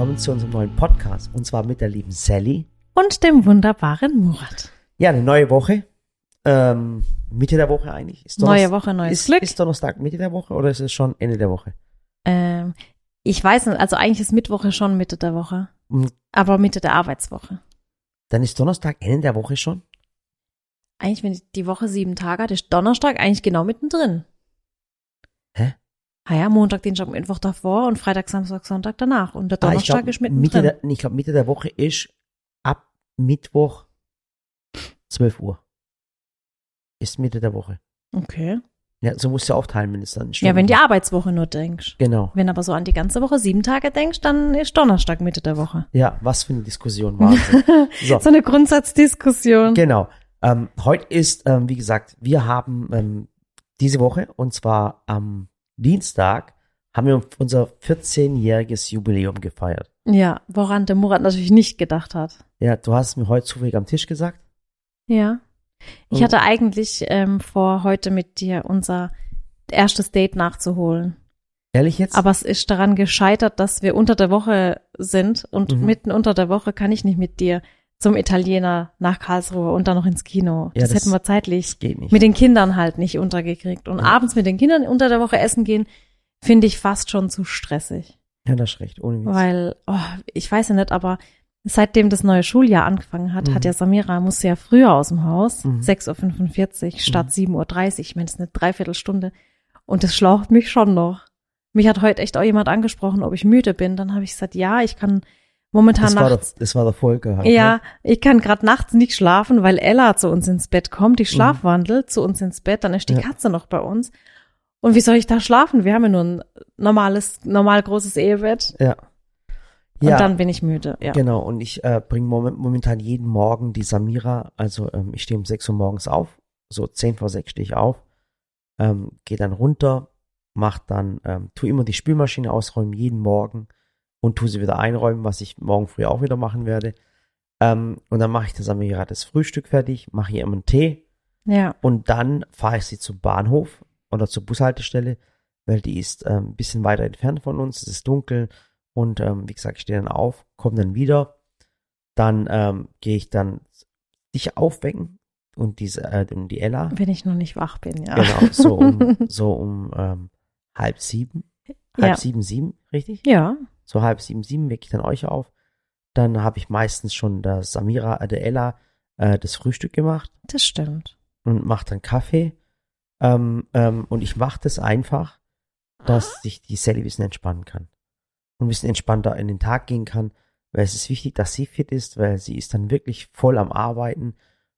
willkommen zu unserem neuen Podcast. Und zwar mit der lieben Sally. Und dem wunderbaren Murat. Ja, eine neue Woche. Ähm, Mitte der Woche eigentlich. Ist neue Woche, neues ist, Glück. Ist Donnerstag Mitte der Woche oder ist es schon Ende der Woche? Ähm, ich weiß nicht, also eigentlich ist Mittwoch schon Mitte der Woche. Mhm. Aber Mitte der Arbeitswoche. Dann ist Donnerstag Ende der Woche schon? Eigentlich, wenn die Woche sieben Tage hat, ist Donnerstag eigentlich genau mittendrin. Ah ja, Montag, Dienstag, Mittwoch davor und Freitag, Samstag, Sonntag danach. Und der Ah, Donnerstag glaub, ist mittendrin. Mitte der, ich glaube, Mitte der Woche ist ab Mittwoch 12 Uhr. Ist Mitte der Woche. okay. Ja, so musst du aufteilen, wenn es dann Ja, wenn die Arbeitswoche nur denkst. Genau. Wenn aber so an die ganze Woche sieben Tage denkst, dann ist Donnerstag Mitte der Woche. Ja, was für eine Diskussion. Wahnsinn. So. So eine Grundsatzdiskussion. Genau. Ähm, heute ist, ähm, wie gesagt, wir haben ähm, diese Woche, und zwar am Dienstag, haben wir unser 14-jähriges Jubiläum gefeiert. Ja, woran der Murat natürlich nicht gedacht hat. Ja, du hast mir heute zufällig am Tisch gesagt. Ja. Ich Und- hatte eigentlich ähm, vor, heute mit dir unser erstes Date nachzuholen. Ehrlich jetzt? Aber es ist daran gescheitert, dass wir unter der Woche sind und Mhm. mitten unter der Woche kann ich nicht mit dir zum Italiener nach Karlsruhe und dann noch ins Kino. Ja, das, das- hätten wir zeitlich mit den Kindern halt nicht untergekriegt. Und Ja. abends mit den Kindern unter der Woche essen gehen, finde ich fast schon zu stressig. ja, das ist recht, ohne Witz. Weil, oh, ich weiß ja nicht, aber seitdem das neue Schuljahr angefangen hat, Mhm. hat ja Samira, musste ja früher aus dem Haus, Mhm. 6.45 Uhr statt Mhm. 7.30 Uhr. Ich meine, das ist eine Dreiviertelstunde. Und das schlaucht mich schon noch. Mich hat heute echt auch jemand angesprochen, ob ich müde bin. Dann habe ich gesagt, ja, ich kann momentan das, war der, nachts. das war der Volker halt. Ja, Ne? ich kann gerade nachts nicht schlafen, weil Ella zu uns ins Bett kommt, die schlafwandelt zu uns ins Bett, dann ist die Mhm. Ja. Katze noch bei uns. Und wie soll ich da schlafen? Wir haben ja nur ein normales, normal großes Ehebett. Ja. Und Ja, dann bin ich müde. Ja. genau. Und ich äh, bringe moment, momentan jeden Morgen die Samira, also ähm, ich stehe um 6 Uhr morgens auf, so 10 vor 6 stehe ich auf, ähm, gehe dann runter, mach dann, ähm, tu immer die Spülmaschine ausräumen, jeden Morgen und tu sie wieder einräumen, was ich morgen früh auch wieder machen werde. Ähm, und dann mache ich der Samira das Frühstück fertig, mache ihr immer einen Tee ja. und dann fahre ich sie zum Bahnhof oder zur Bushaltestelle, weil die ist ähm, ein bisschen weiter entfernt von uns, es ist dunkel und ähm, wie gesagt, ich stehe dann auf, komme dann wieder, dann ähm, gehe ich dann dich aufwecken und diese äh, und die Ella, Wenn ich noch nicht wach bin, ja. genau, so um, so um ähm, halb sieben, halb Ja. sieben, sieben, richtig? Ja. So halb sieben, sieben wecke ich dann euch auf. Dann habe ich meistens schon der Samira, äh, der Ella, äh, das Frühstück gemacht Das stimmt. und mache dann Kaffee. Ähm, ähm, und ich mache das einfach, dass sich die Sally ein bisschen entspannen kann. Und ein bisschen entspannter in den Tag gehen kann, weil es ist wichtig, dass sie fit ist, weil sie ist dann wirklich voll am Arbeiten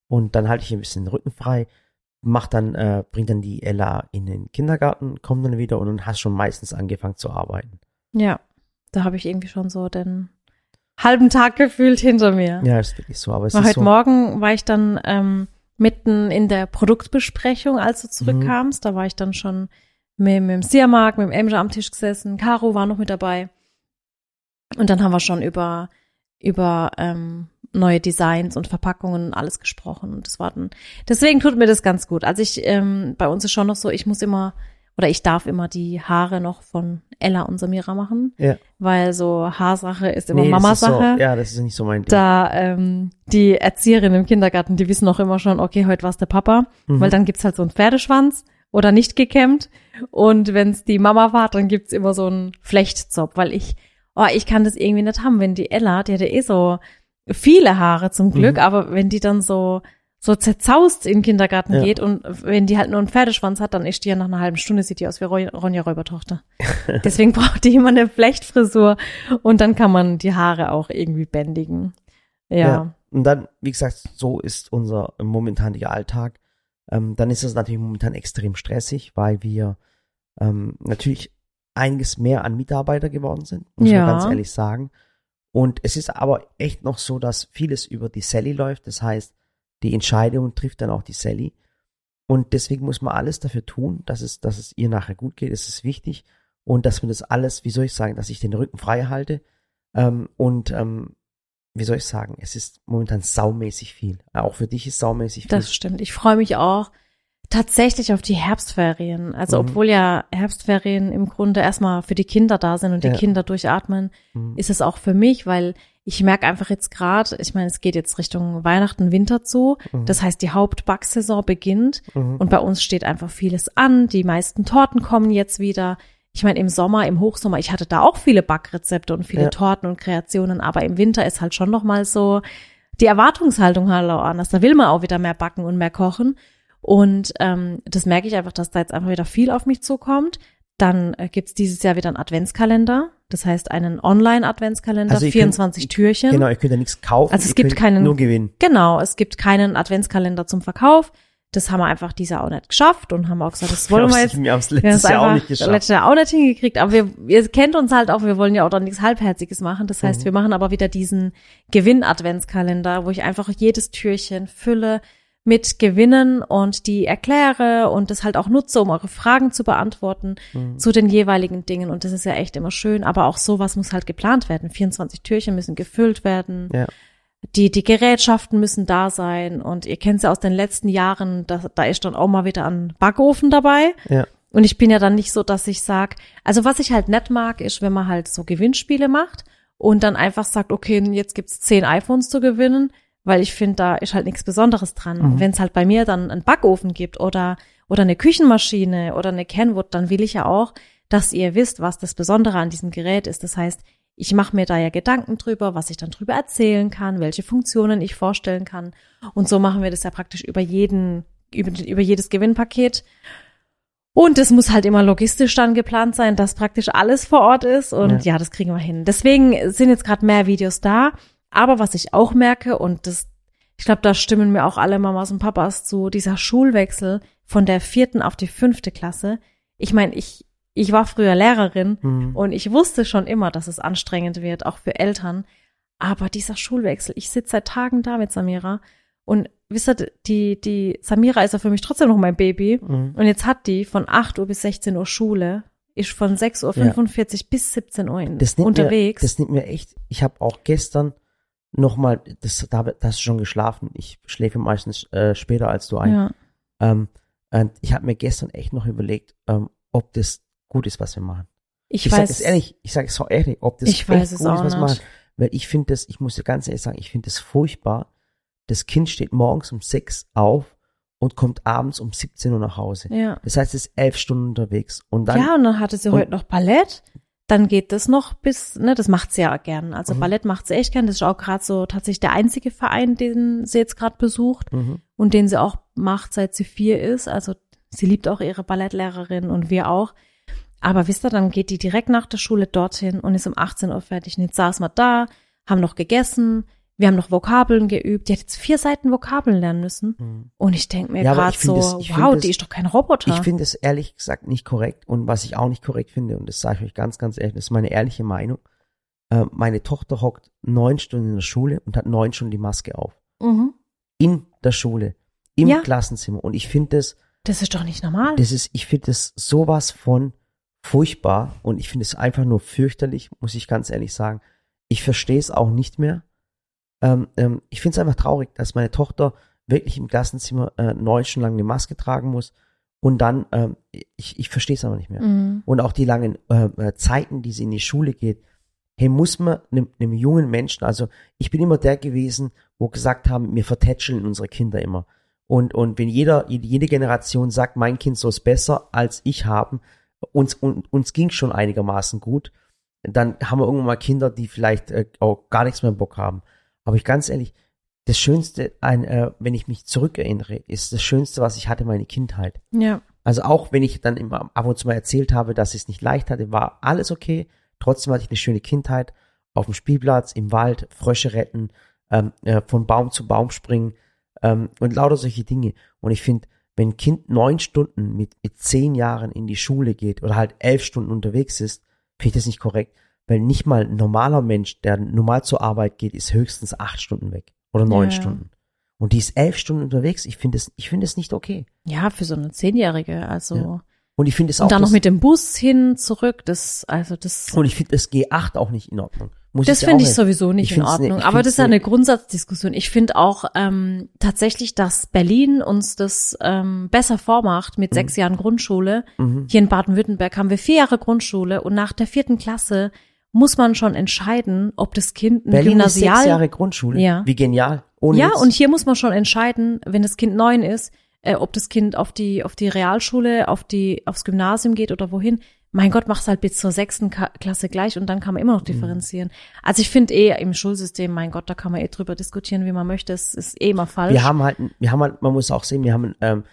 und dann halte ich ein bisschen den Rücken frei, mach dann, äh, bring dann die Ella in den Kindergarten, komm dann wieder und dann hast schon meistens angefangen zu arbeiten. Ja. Da habe ich irgendwie schon so den halben Tag gefühlt hinter mir. Ja, ist wirklich so, aber es Weil ist heute so. Morgen war ich dann ähm, mitten in der Produktbesprechung, als du zurückkamst. Da war ich dann schon mit, mit dem Siamark, mit dem Emja am Tisch gesessen. Caro war noch mit dabei. Und dann haben wir schon über, über ähm, neue Designs und Verpackungen und alles gesprochen. Und das war dann, deswegen tut mir das ganz gut. Also ich, ähm, bei uns ist schon noch so, ich muss immer, oder ich darf immer die Haare noch von Ella und Samira machen. Ja. Weil so Haarsache ist immer Nee, Mamasache So, ja, das ist nicht so mein Ding. da ähm, die Erzieherin im Kindergarten, die wissen auch immer schon, okay, heute war's der Papa, Mhm. weil dann gibt's halt so einen Pferdeschwanz oder nicht gekämmt und wenn's die Mama war, dann gibt's immer so einen Flechtzopf, weil ich, oh, ich kann das irgendwie nicht haben, wenn die Ella, die hat ja eh so viele Haare zum Glück, Mhm. aber wenn die dann so so zerzaust in den Kindergarten Ja. geht und wenn die halt nur einen Pferdeschwanz hat, dann ist die ja nach einer halben Stunde, sieht die aus wie Ron- Ronja Räubertochter. Deswegen braucht die immer eine Flechtfrisur und dann kann man die Haare auch irgendwie bändigen. Ja. Und dann, wie gesagt, so ist unser momentaniger Alltag. Ähm, dann ist es natürlich momentan extrem stressig, weil wir ähm, natürlich einiges mehr an Mitarbeiter geworden sind, muss Ja. man ganz ehrlich sagen. Und es ist aber echt noch so, dass vieles über die Sally läuft. Das heißt, die Entscheidung trifft dann auch die Sally. Und deswegen muss man alles dafür tun, dass es, dass es ihr nachher gut geht. Es ist wichtig. Und dass wir das alles, wie soll ich sagen, dass ich den Rücken frei halte. Ähm, und ähm, wie soll ich sagen, es ist momentan saumäßig viel. Auch für dich ist saumäßig viel. Das stimmt. Ich freue mich auch Tatsächlich auf die Herbstferien. Also Mhm. obwohl ja Herbstferien im Grunde erstmal für die Kinder da sind und die Ja. Kinder durchatmen, Mhm. ist es auch für mich, weil ich merke einfach jetzt gerade, ich meine, es geht jetzt Richtung Weihnachten, Winter zu. Mhm. Das heißt, die Hauptbacksaison beginnt Mhm. und bei uns steht einfach vieles an. Die meisten Torten kommen jetzt wieder. Ich meine, im Sommer, im Hochsommer, ich hatte da auch viele Backrezepte und viele Ja. Torten und Kreationen, aber im Winter ist halt schon noch mal so die Erwartungshaltung halt auch anders. Da will man auch wieder mehr backen und mehr kochen. Und ähm, das merke ich einfach, dass da jetzt einfach wieder viel auf mich zukommt. Dann äh, gibt's dieses Jahr wieder einen Adventskalender. Das heißt einen Online-Adventskalender, Also ihr 24 könnt- Türchen. Genau, ihr könnt ja nichts kaufen. Also es gibt keinen- Nur gewinnen. Genau, es gibt keinen Adventskalender zum Verkauf. Das haben wir einfach dieses Jahr auch nicht geschafft und haben auch gesagt, das wollen wir jetzt. Wir haben es letztes es Jahr auch nicht geschafft. letztes Jahr auch nicht hingekriegt, aber wir, ihr kennt uns halt auch, wir wollen ja auch dann nichts Halbherziges machen. Das heißt, Mhm. wir machen aber wieder diesen Gewinn-Adventskalender, wo ich einfach jedes Türchen fülle mit Gewinnen und die erkläre und das halt auch nutze, um eure Fragen zu beantworten Mhm. zu den jeweiligen Dingen. Und das ist ja echt immer schön, aber auch sowas muss halt geplant werden. 24 Türchen müssen gefüllt werden Ja. die, die Gerätschaften müssen da sein und ihr kennt es ja aus den letzten Jahren, da, da ist dann auch mal wieder ein Backofen dabei. Ja. Und ich bin ja dann nicht so, dass ich sag, also was ich halt nett mag, ist, wenn man halt so Gewinnspiele macht und dann einfach sagt, okay, jetzt gibt's zehn iPhones zu gewinnen, weil ich finde, da ist halt nichts Besonderes dran. Mhm. Wenn es halt bei mir dann einen Backofen gibt oder, oder eine Küchenmaschine oder eine Kenwood, dann will ich ja auch, dass ihr wisst, was das Besondere an diesem Gerät ist. Das heißt, ich mache mir da ja Gedanken drüber, was ich dann drüber erzählen kann, welche Funktionen ich vorstellen kann. Und so machen wir das ja praktisch über jeden, über, über jedes Gewinnpaket. Und es muss halt immer logistisch dann geplant sein, dass praktisch alles vor Ort ist. Und ja, das kriegen wir hin. Deswegen sind jetzt gerade mehr Videos da. Aber was ich auch merke, und das, ich glaube, da stimmen mir auch alle Mamas und Papas zu, dieser Schulwechsel von der vierten auf die fünfte Klasse. Ich meine, ich, ich war früher Lehrerin Mhm. und ich wusste schon immer, dass es anstrengend wird, auch für Eltern. Aber dieser Schulwechsel, ich sitze seit Tagen da mit Samira und wisst ihr, die, die Samira ist ja für mich trotzdem noch mein Baby. Mhm. Und jetzt hat die von 8 Uhr bis 16 Uhr Schule, ist von 6.45 Uhr bis 17 Uhr Das nimmt unterwegs. Mir, das nimmt mir echt, ich habe auch gestern nochmal, das, da, da hast du schon geschlafen. Ich schläfe meistens äh, später als du ein. ja. Ähm, und ich habe mir gestern echt noch überlegt, ähm, ob das gut ist, was wir machen. Ich, Ich, weiß sage es ehrlich, ich sage es auch ehrlich, ob das Ich weiß es gut auch ist, was wir nicht. machen. Weil ich finde das, ich muss dir ganz ehrlich sagen, ich finde das furchtbar. Das Kind steht morgens um sechs auf und kommt abends um 17 Uhr nach Hause. Ja. Das heißt, es ist elf Stunden unterwegs. Und dann, ja, und dann hatte sie und- heute noch Ballett. Dann geht das noch bis, ne, das macht sie ja gern. Also Mhm. Ballett macht sie echt gern. Das ist auch gerade so tatsächlich der einzige Verein, den sie jetzt gerade besucht mhm. und den sie auch macht, seit sie vier ist. Also sie liebt auch ihre Ballettlehrerin und wir auch. Aber wisst ihr, dann geht die direkt nach der Schule dorthin und ist um 18 Uhr fertig. Und jetzt saßen wir da, haben noch gegessen, wir haben noch Vokabeln geübt. Die hat jetzt vier Seiten Vokabeln lernen müssen. Mhm. Und ich denke mir Ja, gerade so, das- wow, das- die ist doch kein Roboter. Ich finde es ehrlich gesagt nicht korrekt und was ich auch nicht korrekt finde, und das sage ich euch ganz, ganz ehrlich, das ist meine ehrliche Meinung, äh, meine Tochter hockt neun Stunden in der Schule und hat neun Stunden die Maske auf. mhm. In der Schule, im Ja. Klassenzimmer. Und ich finde das, Das ist doch nicht normal. das ist, ich finde das sowas von furchtbar und ich finde es einfach nur fürchterlich, muss ich ganz ehrlich sagen. Ich verstehe es auch nicht mehr. Ähm, ähm, ich finde es einfach traurig, dass meine Tochter wirklich im Klassenzimmer äh, neun Stunden lang eine Maske tragen muss und dann, ähm, ich, ich verstehe es aber nicht mehr. Mhm. Und auch die langen äh, äh, Zeiten, die sie in die Schule geht. Hey, muss man einem, einem jungen Menschen, also ich bin immer der gewesen, wo gesagt haben, wir vertätscheln unsere Kinder immer. Und, und wenn jeder, jede Generation sagt, mein Kind soll es besser als ich haben, uns, und, uns ging schon einigermaßen gut, dann haben wir irgendwann mal Kinder, die vielleicht äh, auch gar nichts mehr im Bock haben. Aber ich ganz ehrlich, das Schönste, ein, äh, wenn ich mich zurückerinnere, ist das Schönste, was ich hatte, meine Kindheit. Ja. Also auch wenn ich dann immer ab und zu mal erzählt habe, dass ich es nicht leicht hatte, war alles okay. Trotzdem hatte ich eine schöne Kindheit auf dem Spielplatz, im Wald, Frösche retten, ähm, äh, von Baum zu Baum springen ähm, und lauter solche Dinge. Und ich finde, wenn ein Kind neun Stunden mit, mit zehn Jahren in die Schule geht oder halt elf Stunden unterwegs ist, finde ich das nicht korrekt. Weil nicht mal ein normaler Mensch, der normal zur Arbeit geht, ist höchstens acht Stunden weg oder neun Ja. Stunden. Und die ist elf Stunden unterwegs. Ich finde es, ich finde es nicht okay. Ja, für so eine Zehnjährige, also. Ja. Und ich finde es auch Und dann noch mit dem Bus hin, zurück, das, also das, Und ich finde das G8 auch nicht in Ordnung. muss Das finde ich sowieso nicht ich in ne- Ordnung. ich Aber das ist ja ne- eine Grundsatzdiskussion. Ich finde auch ähm, tatsächlich, dass Berlin uns das ähm, besser vormacht mit sechs Jahren Grundschule. Mhm. Hier in Baden-Württemberg haben wir vier Jahre Grundschule und nach der vierten Klasse muss man schon entscheiden, ob das Kind ein Berlin ist sechs Gymnasial Jahre Grundschule. Ja. Wie genial. Ohne ja, Witz. und hier muss man schon entscheiden, wenn das Kind neun ist, äh, ob das Kind auf die, auf die Realschule, auf die, aufs Gymnasium geht oder wohin. Mein Gott, mach's halt bis zur sechsten Ka Klasse gleich und dann kann man immer Mhm. noch differenzieren. Also ich finde eh im Schulsystem, mein Gott, da kann man eh drüber diskutieren, wie man möchte. Es ist eh immer falsch. wir haben halt, wir haben halt, man muss auch sehen, wir haben, ähm,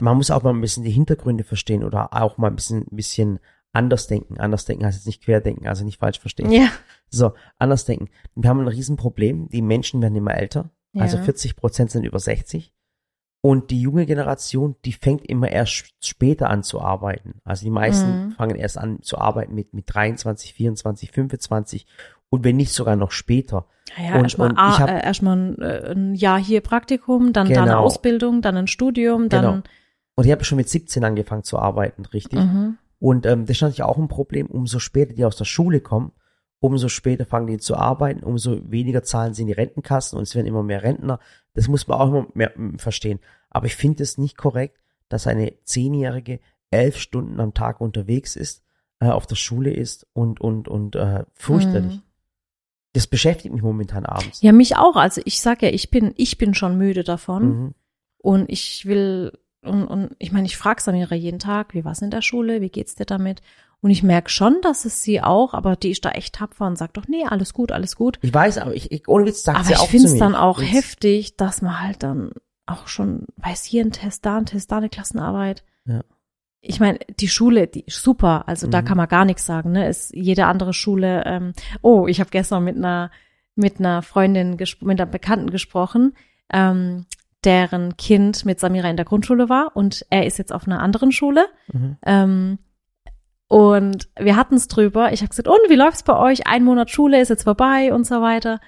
man muss auch mal ein bisschen die Hintergründe verstehen oder auch mal ein bisschen, ein bisschen anders denken. Anders denken heißt jetzt nicht querdenken, also nicht falsch verstehen. ja. So, anders denken. Wir haben ein Riesenproblem. Die Menschen werden immer älter. Also Ja. 40 Prozent sind über 60. Und die junge Generation, die fängt immer erst später an zu arbeiten. Also die meisten Mhm. fangen erst an zu arbeiten mit, mit 23, 24, 25 und wenn nicht sogar noch später. Ja, erstmal äh, erstmal ein, äh, ein Jahr hier Praktikum, dann, dann eine Genau. Ausbildung, dann ein Studium, dann Genau. Und ich habe schon mit 17 angefangen zu arbeiten, richtig? mhm. Und ähm, das ist natürlich auch ein Problem, umso später die aus der Schule kommen, umso später fangen die zu arbeiten, umso weniger zahlen sie in die Rentenkassen und es werden immer mehr Rentner. Das muss man auch immer mehr verstehen. Aber ich finde es nicht korrekt, dass eine Zehnjährige elf Stunden am Tag unterwegs ist, äh, auf der Schule ist und, und, und äh, fürchterlich. Mhm. Das beschäftigt mich momentan abends. Ja, mich auch. Also ich sag ja, ich bin, ich bin schon müde davon. Mhm. Und ich will, und, und ich meine, ich frage Samira jeden Tag, wie war's in der Schule, wie geht's dir damit? Und ich merke schon, dass es sie auch, aber die ist da echt tapfer und sagt doch, nee, alles gut, alles gut. Ich weiß, aber ich, ich ohne Witz sagt aber sie ich auch finde zu es mir. dann auch Ich- heftig, dass man halt dann auch schon, weiß hier ein Test, da ein Test, da eine Klassenarbeit. Ja. Ich meine, die Schule, die ist super, also da Mhm. kann man gar nichts sagen, ne? Ist jede andere Schule, ähm, oh, ich habe gestern mit einer mit einer Freundin, mit einer Bekannten gesprochen, ähm, deren Kind mit Samira in der Grundschule war und er ist jetzt auf einer anderen Schule. Mhm. Ähm, und wir hatten es drüber. Ich habe gesagt, und wie läuft's bei euch? Ein Monat Schule ist jetzt vorbei und so weiter.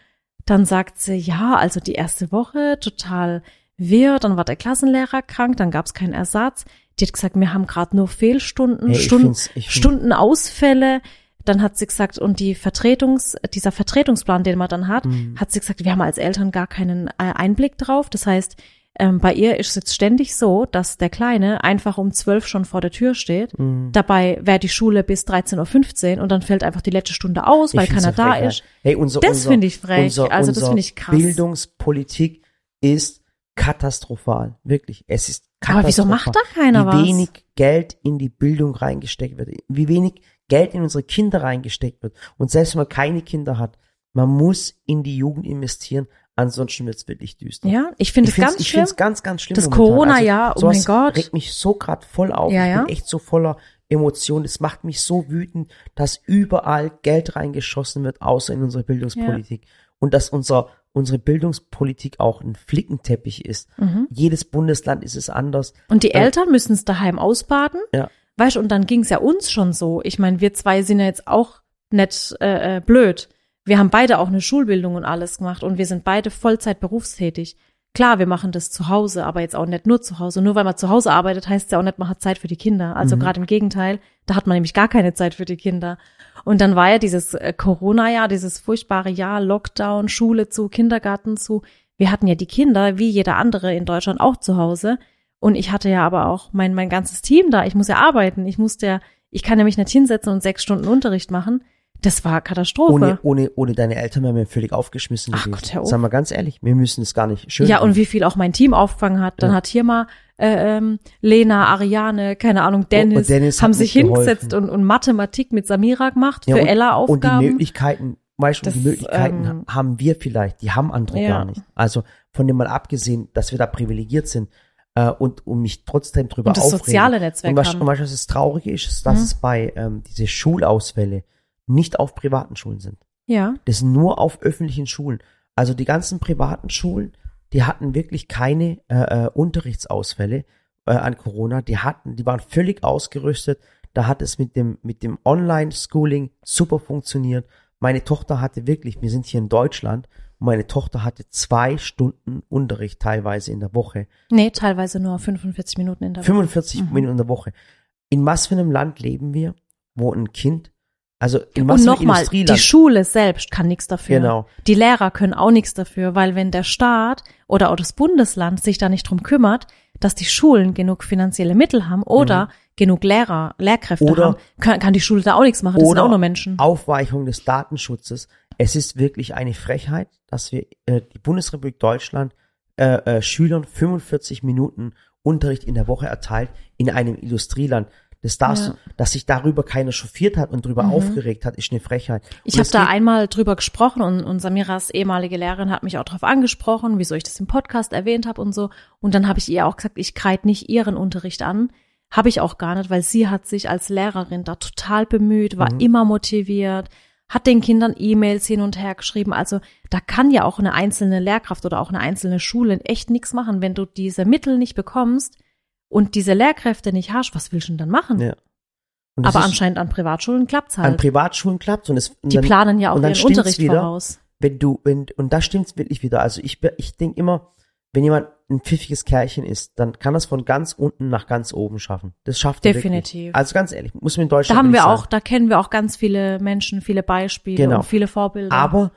Dann sagt sie, ja, also die erste Woche total wirr, dann war der Klassenlehrer krank, dann gab's keinen Ersatz. Die hat gesagt, wir haben gerade nur Fehlstunden, Hey, Stunden, Stundenausfälle. Dann hat sie gesagt, und die Vertretungs, dieser Vertretungsplan, den man dann hat, Mhm. hat sie gesagt, wir haben als Eltern gar keinen äh, Einblick drauf. Das heißt, ähm, bei ihr ist es jetzt ständig so, dass der Kleine einfach um zwölf schon vor der Tür steht. Mhm. Dabei wäre die Schule bis 13.15 Uhr und dann fällt einfach die letzte Stunde aus, weil Ich keiner eine da ist. Hey, unser, Das finde ich frech. Unser, Also das finde ich krass. Bildungspolitik ist katastrophal. Wirklich. Es ist katastrophal. Aber wieso macht da keiner Wie was? wenig Geld in die Bildung reingesteckt wird. Wie wenig Geld in unsere Kinder reingesteckt wird. Und selbst wenn man keine Kinder hat, man muss in die Jugend investieren, ansonsten wird es wirklich düster. Ja, ich finde ich es ganz ich schlimm. find's ganz, ganz schlimm. Das. Corona-Jahr, oh sowas mein Gott. regt mich so grad voll auf. Ja, ich ja. bin echt so voller Emotionen. Es macht mich so wütend, dass überall Geld reingeschossen wird, außer in unsere Bildungspolitik. Und dass unser, unsere Bildungspolitik auch ein Flickenteppich ist. Mhm. Jedes Bundesland ist es anders. Und die Äh, Eltern müssen es daheim ausbaden. Ja. Weißt du, und dann ging es ja uns schon so. Ich meine, wir zwei sind ja jetzt auch nicht äh, äh, blöd. Wir haben beide auch eine Schulbildung und alles gemacht und wir sind beide Vollzeit berufstätig. Klar, wir machen das zu Hause, aber jetzt auch nicht nur zu Hause. Nur weil man zu Hause arbeitet, heißt ja auch nicht, man hat Zeit für die Kinder. Also Mhm. gerade im Gegenteil, da hat man nämlich gar keine Zeit für die Kinder. Und dann war ja dieses äh, Corona-Jahr, dieses furchtbare Jahr, Lockdown, Schule zu, Kindergarten zu. Wir hatten ja die Kinder, wie jeder andere in Deutschland, auch zu Hause. Und ich hatte ja aber auch mein, mein ganzes Team da. Ich muss ja arbeiten. Ich musste ja, ich kann ja mich nicht hinsetzen und sechs Stunden Unterricht machen. Das war Katastrophe. Ohne, ohne, ohne deine Eltern wären wir völlig aufgeschmissen Ach gewesen. Gott, hör auf. Sagen wir ganz ehrlich, wir müssen es gar nicht schön ja, reden. und wie viel auch mein Team aufgefangen hat. Dann Ja. hat hier mal äh, ähm, Lena, Ariane, keine Ahnung, Dennis, und Dennis haben sich hingesetzt und, und Mathematik mit Samira gemacht Ja, für und, Ella Und die Aufgaben. Möglichkeiten, weißt du, die Möglichkeiten ähm, haben wir vielleicht, die haben andere Ja. gar nicht. Also von dem mal abgesehen, dass wir da privilegiert sind äh, und, und mich trotzdem drüber und das aufregen. soziale Netzwerk Und was, haben. und was das Traurige ist, ist, dass Mhm. es bei ähm, diese Schulausfälle nicht auf privaten Schulen sind. ja, Das sind nur auf öffentlichen Schulen. Also die ganzen privaten Schulen, die hatten wirklich keine äh, äh, Unterrichtsausfälle äh, an Corona. Die hatten, die waren völlig ausgerüstet. Da hat es mit dem mit dem Online-Schooling super funktioniert. Meine Tochter hatte wirklich, wir sind hier in Deutschland, meine Tochter hatte zwei Stunden Unterricht teilweise in der Woche. nee, teilweise nur 45 Minuten in der Woche. 45 Mhm. Minuten in der Woche. In was für einem Land leben wir, wo ein Kind Also in Und was für nochmal, die. Schule selbst kann nichts dafür. Genau. Die Lehrer können auch nichts dafür, weil wenn der Staat oder auch das Bundesland sich da nicht drum kümmert, dass die Schulen genug finanzielle Mittel haben oder genug Lehrer, Lehrkräfte Mhm. Oder- haben, kann, kann die Schule da auch nichts machen. Das sind auch nur Menschen. Aufweichung des Datenschutzes. Es ist wirklich eine Frechheit, dass wir äh, die Bundesrepublik Deutschland äh, äh, Schülern 45 Minuten Unterricht in der Woche erteilt in einem Industrieland. Das darfst Ja. dass sich darüber keiner chauffiert hat und darüber Mhm. aufgeregt hat, ist eine Frechheit. Ich habe da einmal drüber gesprochen und, und Samiras ehemalige Lehrerin hat mich auch darauf angesprochen, wieso ich das im Podcast erwähnt habe und so. Und dann habe ich ihr auch gesagt, ich kreide nicht ihren Unterricht an. Habe ich auch gar nicht, weil sie hat sich als Lehrerin da total bemüht, war Mhm. immer motiviert, hat den Kindern E-Mails hin und her geschrieben. Also da kann ja auch eine einzelne Lehrkraft oder auch eine einzelne Schule echt nichts machen, wenn du diese Mittel nicht bekommst und diese Lehrkräfte nicht hast. Was willst du denn dann machen? Ja. Aber anscheinend an Privatschulen klappt's an halt. Privatschulen klappt und es und Die dann- planen ja auch ihren Unterricht wieder. voraus. wenn du, wenn, und da stimmt's wirklich wieder. Also ich, ich denke immer, wenn jemand ein pfiffiges Kerlchen ist, dann kann das von ganz unten nach ganz oben schaffen. Das schafft er Definitiv. Wirklich. Also ganz ehrlich, muss man in Da Deutschland haben wirklich wir sagen. auch, da kennen wir auch ganz viele Menschen, viele Beispiele Genau. und viele Vorbilder. Aber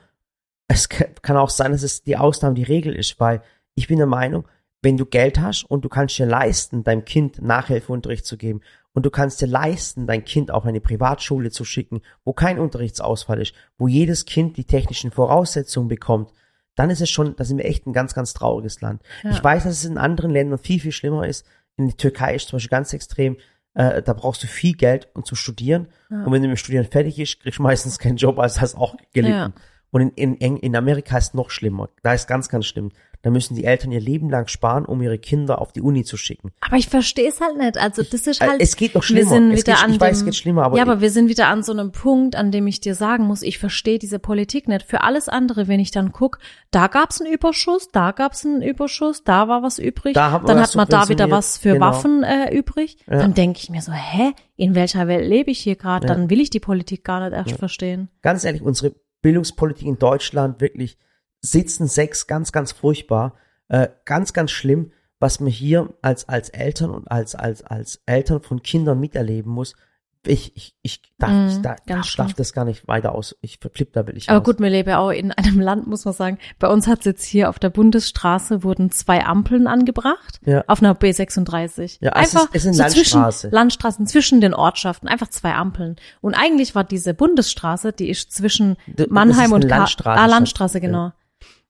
es ka- kann auch sein, dass es die Ausnahme die Regel ist, weil ich bin der Meinung, wenn du Geld hast und du kannst dir leisten, deinem Kind Nachhilfeunterricht zu geben und du kannst dir leisten, dein Kind auf eine Privatschule zu schicken, wo kein Unterrichtsausfall ist, wo jedes Kind die technischen Voraussetzungen bekommt, dann ist es schon, da sind wir echt ein ganz, ganz trauriges Land. Ja. Ich weiß, dass es in anderen Ländern viel, viel schlimmer ist. In der Türkei ist zum Beispiel ganz extrem, äh, da brauchst du viel Geld, um zu studieren. Ja. Und wenn du mit dem Studieren fertig bist, kriegst du meistens keinen Job, also hast auch gelitten. Ja. Und in, in, in Amerika ist noch schlimmer. Da ist ganz, ganz schlimm. Da müssen die Eltern ihr Leben lang sparen, um ihre Kinder auf die Uni zu schicken. aber ich verstehe es halt nicht. Also das ist Äh, halt. es geht noch wir schlimmer. sind Es wieder geht, an ich weiß, es dem, geht schlimmer, aber, ja, aber wir sind wieder an so einem Punkt, an dem ich dir sagen muss, ich verstehe diese Politik nicht. Für alles andere, wenn ich dann guck, da gab's einen Überschuss, da gab's einen Überschuss, da war was übrig, Da hat dann hat man da wieder was für Genau. Waffen äh, übrig. Ja. Dann denke ich mir so, hä, in welcher Welt lebe ich hier gerade? Ja. Dann will ich die Politik gar nicht erst verstehen. ganz ehrlich, unsere Bildungspolitik in Deutschland wirklich sitzen sechs ganz, ganz furchtbar. Äh, ganz, ganz schlimm, was man hier als, als Eltern und als, als, als Eltern von Kindern miterleben muss. Ich, ich, ich darf, Mhm, ich darf, darf, darf das gar nicht weiter aus. Ich verflipp da wirklich Aber aus. gut, wir leben ja auch in einem Land, muss man sagen. Bei uns hat jetzt hier auf der Bundesstraße wurden zwei Ampeln angebracht. Ja. Auf einer B36. Ja, es einfach ist- es ist so Landstraße. zwischen Landstraßen, zwischen den Ortschaften, einfach zwei Ampeln. Und eigentlich war diese Bundesstraße, die ist zwischen das Mannheim und Landstraße Ah, Landstraße, genau.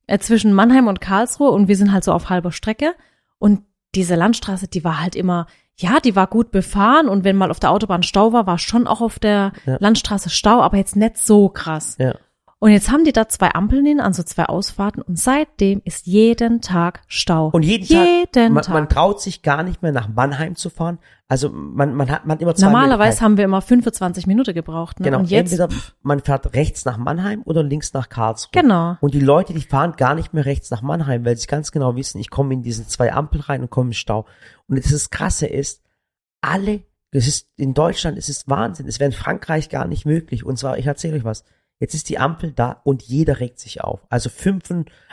Äh, zwischen Mannheim und Karlsruhe und wir sind halt so auf halber Strecke. Und diese Landstraße, die war halt immer, ja, die war gut befahren und wenn mal auf der Autobahn Stau war, war schon auch auf der Ja. Landstraße Stau, aber jetzt nicht so krass. Ja. Und jetzt haben die da zwei Ampeln hin, also zwei Ausfahrten und seitdem ist jeden Tag Stau. Und jeden, jeden Tag, man, Tag. man traut sich gar nicht mehr nach Mannheim zu fahren. Also man, man hat man hat immer zwei Normalerweise haben wir immer 25 Minuten gebraucht. Ne? Genau, und jetzt, entweder man fährt rechts nach Mannheim oder links nach Karlsruhe. genau. Und die Leute, die fahren gar nicht mehr rechts nach Mannheim, weil sie ganz genau wissen, ich komme in diese zwei Ampeln rein und komme im Stau. Und das, Krasse ist, alle, das ist in Deutschland, es ist Wahnsinn, es wäre in Frankreich gar nicht möglich. Und zwar, ich erzähle euch was, jetzt ist die Ampel da und jeder regt sich auf. Also fünf,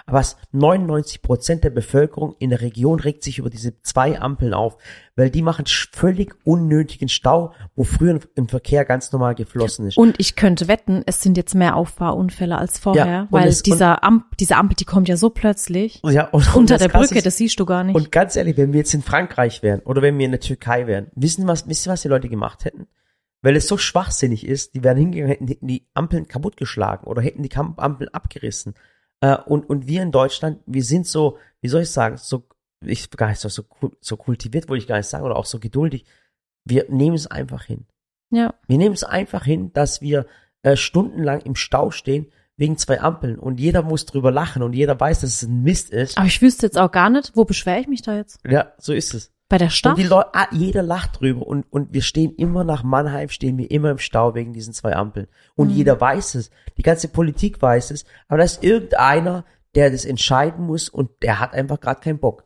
was 99 Prozent der Bevölkerung in der Region regt sich über diese zwei Ampeln auf, weil die machen völlig unnötigen Stau, wo früher im Verkehr ganz normal geflossen ist. Und ich könnte wetten, es sind jetzt mehr Auffahrunfälle als vorher, Ja, weil es- dieser Amp diese Ampel, die kommt ja so plötzlich. ja, und, Unter der Brücke, ist, das siehst du gar nicht. Und ganz ehrlich, wenn wir jetzt in Frankreich wären oder wenn wir in der Türkei wären, wissen was, wisst ihr, was die Leute gemacht hätten? Weil es so schwachsinnig ist, die wären hingegangen, hätten, hätten die Ampeln kaputtgeschlagen oder hätten die Ampeln abgerissen. Äh, und, und wir in Deutschland, wir sind so, wie soll ich sagen, so, ich gar nicht so, so, so kultiviert, wollte ich gar nicht sagen, oder auch so geduldig. Wir nehmen es einfach hin. ja. Wir nehmen es einfach hin, dass wir äh, stundenlang im Stau stehen wegen zwei Ampeln und jeder muss drüber lachen und jeder weiß, dass es ein Mist ist. Aber ich wüsste jetzt auch gar nicht, wo beschwere ich mich da jetzt? Ja, so ist es. Bei der Stadt? Und die Leute, ah, jeder lacht drüber und, und wir stehen immer nach Mannheim, stehen wir immer im Stau wegen diesen zwei Ampeln. Und Mhm. jeder weiß es. Die ganze Politik weiß es. Aber da ist irgendeiner, der das entscheiden muss und der hat einfach gerade keinen Bock.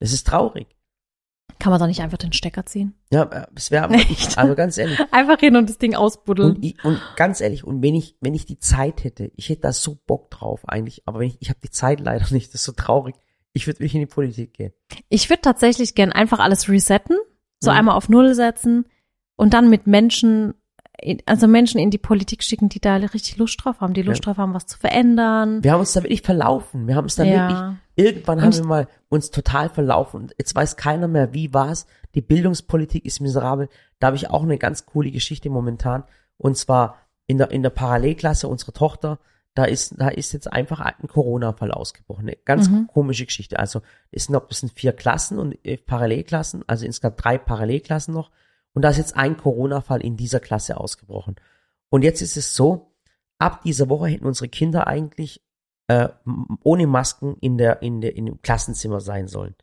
Das ist traurig. Kann man da nicht einfach den Stecker ziehen? Ja, äh, es wäre aber, Echt? also ganz ehrlich. Einfach hin und das Ding ausbuddeln. Und, ich, und ganz ehrlich, und wenn ich, wenn ich die Zeit hätte, ich hätte da so Bock drauf eigentlich, aber wenn ich, ich habe die Zeit leider nicht, das ist so traurig. Ich würde wirklich in die Politik gehen. Ich würde tatsächlich gern einfach alles resetten, so Mhm. einmal auf Null setzen und dann mit Menschen also Menschen in die Politik schicken, die da richtig Lust drauf haben, die Lust Ja. drauf haben, was zu verändern. Wir haben uns da wirklich verlaufen. Wir haben uns da Ja. wirklich, irgendwann haben wir mal uns total verlaufen. Und jetzt weiß keiner mehr, wie war's. Die Bildungspolitik ist miserabel. Da habe ich auch eine ganz coole Geschichte momentan. Und zwar in der, in der Parallelklasse unserer Tochter, da ist, da ist jetzt einfach ein Corona-Fall ausgebrochen. Eine ganz Mhm. komische Geschichte. Also, es sind, es sind vier Klassen und äh, Parallelklassen, also insgesamt drei Parallelklassen noch. Und da ist jetzt ein Corona-Fall in dieser Klasse ausgebrochen. Und jetzt ist es so, ab dieser Woche hätten unsere Kinder eigentlich äh, ohne Masken in der, in der, in dem Klassenzimmer sein sollen.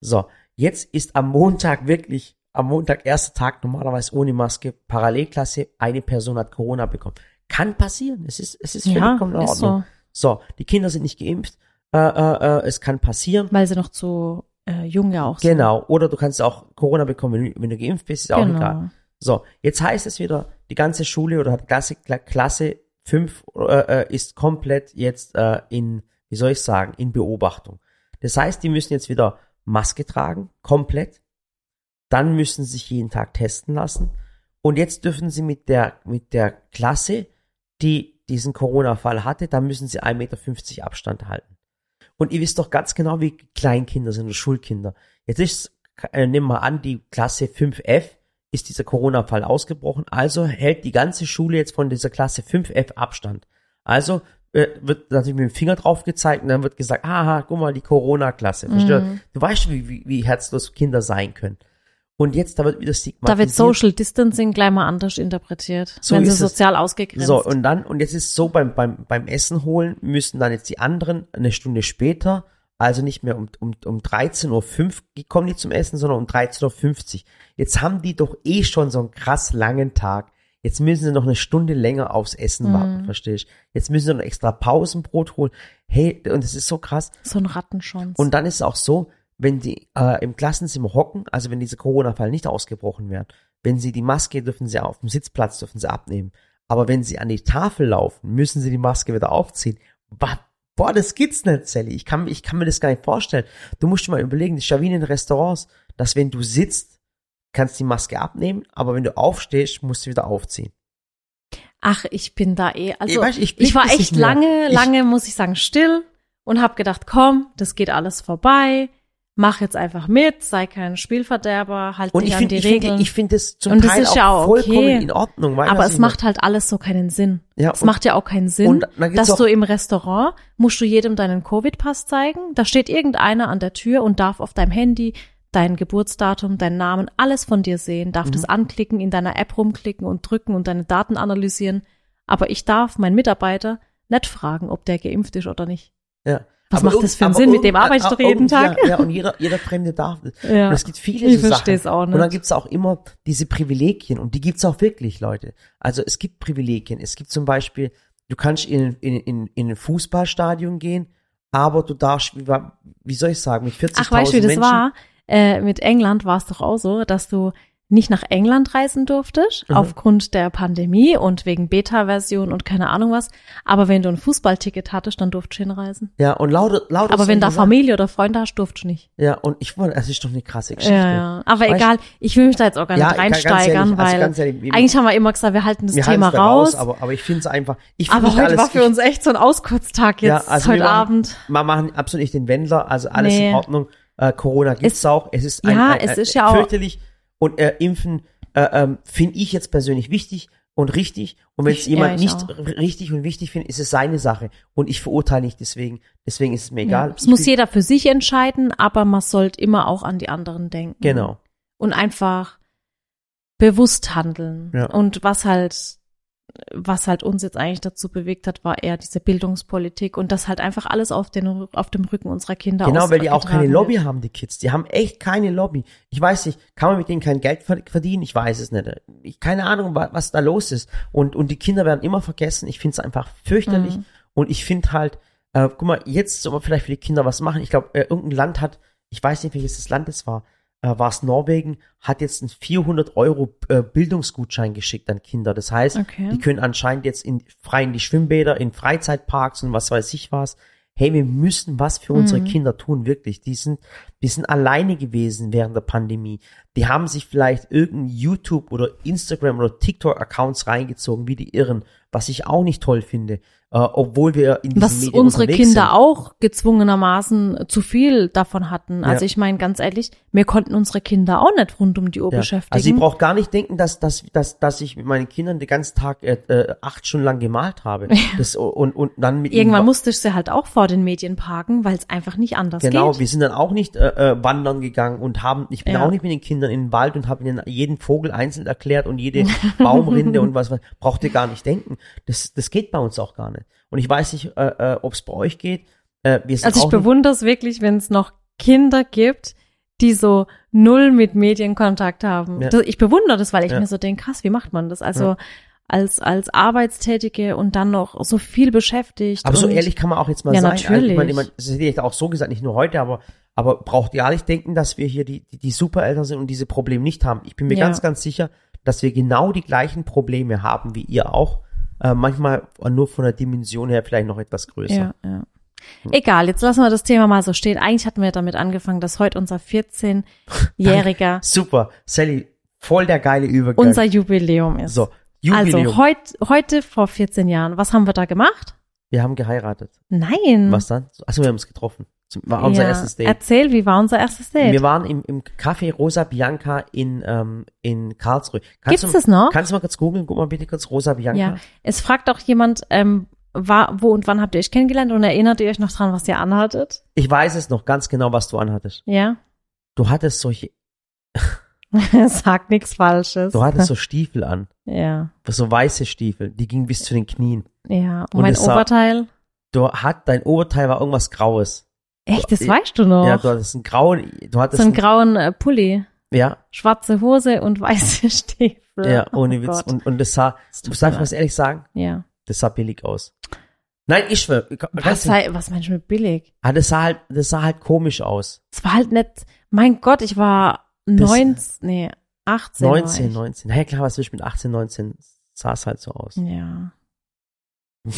So, jetzt ist am Montag wirklich, am Montag, erster Tag, normalerweise ohne Maske, Parallelklasse, eine Person hat Corona bekommen. Kann passieren. Es ist, es ist völlig Ja, in Ordnung. so. So, die Kinder sind nicht geimpft. Äh, äh, äh, es kann passieren. Weil sie noch zu äh, jung ja auch sind. Genau. Oder du kannst auch Corona bekommen, wenn du, wenn du geimpft bist, ist auch Genau. egal. So, jetzt heißt es wieder, die ganze Schule oder Klasse, Kla- Klasse 5 äh, äh, ist komplett jetzt in, wie soll ich sagen, in Beobachtung. Das heißt, die müssen jetzt wieder Maske tragen, komplett. Dann müssen sie sich jeden Tag testen lassen. Und jetzt dürfen sie mit der, mit der Klasse, die diesen Corona-Fall hatte, da müssen sie 1,50 Meter Abstand halten. Und ihr wisst doch ganz genau, wie Kleinkinder sind oder Schulkinder. Jetzt ist, äh, nimm mal an, die Klasse 5F ist dieser Corona-Fall ausgebrochen. Also hält die ganze Schule jetzt von dieser Klasse 5F Abstand. Also äh, wird natürlich mit dem Finger drauf gezeigt und dann wird gesagt, aha, guck mal, die Corona-Klasse. Mhm. Du weißt, wie, wie, wie herzlos Kinder sein können. Und jetzt, da wird wieder stigmatisiert. Da wird Social Distancing gleich mal anders interpretiert, So wenn sie ist es. sozial ausgegrenzt. So, und dann, und jetzt ist es so, beim, beim, beim Essen holen müssen dann jetzt die anderen eine Stunde später, also nicht mehr um, um, um 13.05 Uhr kommen die zum Essen, sondern um 13.50 Uhr. Jetzt haben die doch eh schon so einen krass langen Tag. Jetzt müssen sie noch eine Stunde länger aufs Essen warten, verstehst du? Jetzt müssen sie noch extra Pausenbrot holen. Hey, und das ist so krass. so ein Rattenschwanz. Und dann ist es auch so, wenn die äh, im Klassenzimmer hocken, also wenn dieser Corona-Fall nicht ausgebrochen wäre, wenn sie die Maske dürfen sie auf dem Sitzplatz dürfen sie abnehmen. Aber wenn sie an die Tafel laufen, müssen sie die Maske wieder aufziehen. Ba- Boah, das gibt's nicht, Sally. Ich kann, ich kann mir das gar nicht vorstellen. Du musst dir mal überlegen, das ist ja wie in den Restaurants, dass wenn du sitzt, kannst du die Maske abnehmen, aber wenn du aufstehst, musst du wieder aufziehen. Ach, ich bin da eh. Also Ich ich ich, war echt mehr. lange, Ich- lange, muss ich sagen, still und habe gedacht, komm, das geht alles vorbei. Mach jetzt einfach mit, sei kein Spielverderber, halt Und dich ich an finde, die ich finde, Regeln. ich finde das zum Und das Teil ist auch, ja auch vollkommen okay. in Ordnung. Aber es macht halt alles so keinen Sinn. Ja, es macht ja auch keinen Sinn, dass du im Restaurant musst du jedem deinen Covid-Pass zeigen. Da steht irgendeiner an der Tür und darf auf deinem Handy dein Geburtsdatum, deinen Namen, alles von dir sehen, darf Mhm. das anklicken, in deiner App rumklicken und drücken und deine Daten analysieren. Aber ich darf meinen Mitarbeiter nicht fragen, ob der geimpft ist oder nicht. Ja. Was Aber macht das für einen Sinn? Mit dem irgend- arbeitest du aber jeden irgend- Tag? Ja, ja, und jeder, jeder Fremde darf das. Ja. Und es gibt viele Ich so Sachen. auch Und dann nicht. gibt's auch immer diese Privilegien und die gibt's auch wirklich, Leute. Also es gibt Privilegien. Es gibt zum Beispiel, du kannst in, in, in, in ein Fußballstadion gehen, aber du darfst, wie, wie soll ich sagen, mit 40.000 Ach, weißt du, wie das Menschen. war? Äh, mit England war es doch auch so, dass du nicht nach England reisen durftest, Mhm. aufgrund der Pandemie und wegen Beta-Version und keine Ahnung was. Aber wenn du ein Fußballticket hattest, dann durftest du hinreisen. Ja, und lauter, lauter Aber wenn da. Familie oder Freunde hast, durftest du nicht. Ja, und ich wollte, es ist doch eine krasse Geschichte. Ja, ja. Aber Weißt- egal, ich will mich da jetzt auch gar nicht Ja, reinsteigern, ehrlich, also weil ganz ehrlich, eigentlich haben wir immer gesagt, wir halten das Wir Thema da raus. aber, aber ich finde es einfach, ich aber heute war für uns echt so ein Auskurztag jetzt also heute machen, Abend. Wir machen absolut nicht den Wendler, also alles Nee. in Ordnung. Äh, Corona gibt's Es- auch. Es ist Ja, ein, ein, es ein, ist ja auch- fürchterlich und äh, Impfen äh, ähm, finde ich jetzt persönlich wichtig und richtig. Und wenn es jemand ja, ich nicht auch. richtig und wichtig findet, ist es seine Sache. Und ich verurteile nicht deswegen. Deswegen ist es mir egal. Ja, es Ich muss jeder für sich entscheiden, aber man sollte immer auch an die anderen denken. Genau. Und einfach bewusst handeln. Ja. Und was halt, was halt uns jetzt eigentlich dazu bewegt hat, war eher diese Bildungspolitik und das halt einfach alles auf den, auf dem Rücken unserer Kinder Genau, weil die auch keine Lobby wird. haben, die Kids. Die haben echt keine Lobby. Ich weiß nicht, kann man mit denen kein Geld ver- verdienen? Ich weiß es nicht. Ich keine Ahnung, wa- was da los ist. Und, und die Kinder werden immer vergessen. Ich finde es einfach fürchterlich. Mhm. Und ich finde halt, äh, guck mal, jetzt soll man vielleicht für die Kinder was machen. Ich glaube, äh, irgendein Land hat, ich weiß nicht, welches das Land es war, äh, war es Norwegen, hat jetzt einen 400 Euro äh, Bildungsgutschein geschickt an Kinder. Das heißt, Okay. die können anscheinend jetzt in, frei in die Schwimmbäder, in Freizeitparks und was weiß ich was. Hey, wir müssen was für unsere Mhm. Kinder tun, wirklich. Die sind, die sind alleine gewesen während der Pandemie. die haben sich vielleicht irgendein YouTube oder Instagram oder TikTok Accounts reingezogen, wie die Irren, was ich auch nicht toll finde äh, obwohl wir in Was Medien unsere Kinder sind. auch gezwungenermaßen zu viel davon hatten. Also Ja. ich meine ganz ehrlich, wir konnten unsere Kinder auch nicht rund um die Uhr Ja. beschäftigen. Also sie braucht gar nicht denken, dass, dass, dass, dass ich mit meinen Kindern den ganzen Tag äh, äh, acht Stunden lang gemalt habe. Das, und, und dann mit Irgendwann musste ich sie halt auch vor den Medien parken, weil es einfach nicht anders Genau, geht. wir sind dann auch nicht äh, äh, wandern gegangen und haben, ich bin Ja. auch nicht mit den Kindern in den Wald und habe ihnen jeden Vogel einzeln erklärt und jede Baumrinde und was, was braucht ihr gar nicht denken. Das, das geht bei uns auch gar nicht. Und ich weiß nicht, äh, äh, ob es bei euch geht. Äh, wir sind Also ich bewundere es wirklich, wenn es noch Kinder gibt, die so null mit Medienkontakt haben. Ja. Ich bewundere das, weil ich Ja. mir so denke, krass, wie macht man das? Also Ja. als als Arbeitstätige und dann noch so viel beschäftigt. Aber so ehrlich kann man auch jetzt mal Ja, sein. Also, ich natürlich. meine, ich meine, das hätte ich auch so gesagt, nicht nur heute, aber, aber braucht ihr nicht denken, dass wir hier die, die, die Supereltern sind und diese Probleme nicht haben. Ich bin mir ganz, ganz sicher, dass wir genau die gleichen Probleme haben wie ihr auch. Äh, manchmal nur von der Dimension her vielleicht noch etwas größer. Ja, ja. Egal, jetzt lassen wir das Thema mal so stehen. Eigentlich hatten wir damit angefangen, dass heute unser 14-jähriger Super. Sally, voll der geile Übergang. unser Jubiläum ist. so, Jubiläum. Also heut, heute vor 14 Jahren, was haben wir da gemacht? wir haben geheiratet. Nein. Was dann? Achso, wir haben uns getroffen. War unser ja. erstes Date. Erzähl, wie war unser erstes Date? Wir waren im, im Café Rosa Bianca in, ähm, in Karlsruhe. Kannst Gibt's du, das noch? Kannst du mal kurz googeln? Guck mal bitte kurz Rosa Bianca. Ja, es fragt auch jemand, ähm, war, wo und wann habt ihr euch kennengelernt und erinnert ihr euch noch dran, was ihr anhattet? Ich weiß es noch ganz genau, was du anhattest. Ja? Du hattest solche, Sag nichts Falsches. du hattest so Stiefel an. ja, So weiße Stiefel. Die gingen bis zu den Knien. ja. Und, Und mein es sah- Oberteil? Du hat, dein Oberteil war irgendwas Graues. Echt, das weißt du noch? Ja, du hattest einen grauen, du hattest so einen einen, grauen äh, Pulli, ja, schwarze Hose und weiße Stiefel. ja, ohne oh Witz. Gott. Und, und das sah, tut darf ich was ehrlich sagen? Ja. Das sah billig aus. Nein, ich schwör. Was, sei, was meinst du mit billig? ah, das sah halt, das sah halt komisch aus. Es war halt nicht, mein Gott, ich war 19, nee, 18. war 19, ich. 19. Naja, klar, was willst du mit 18, 19? Sah es halt so aus. Ja.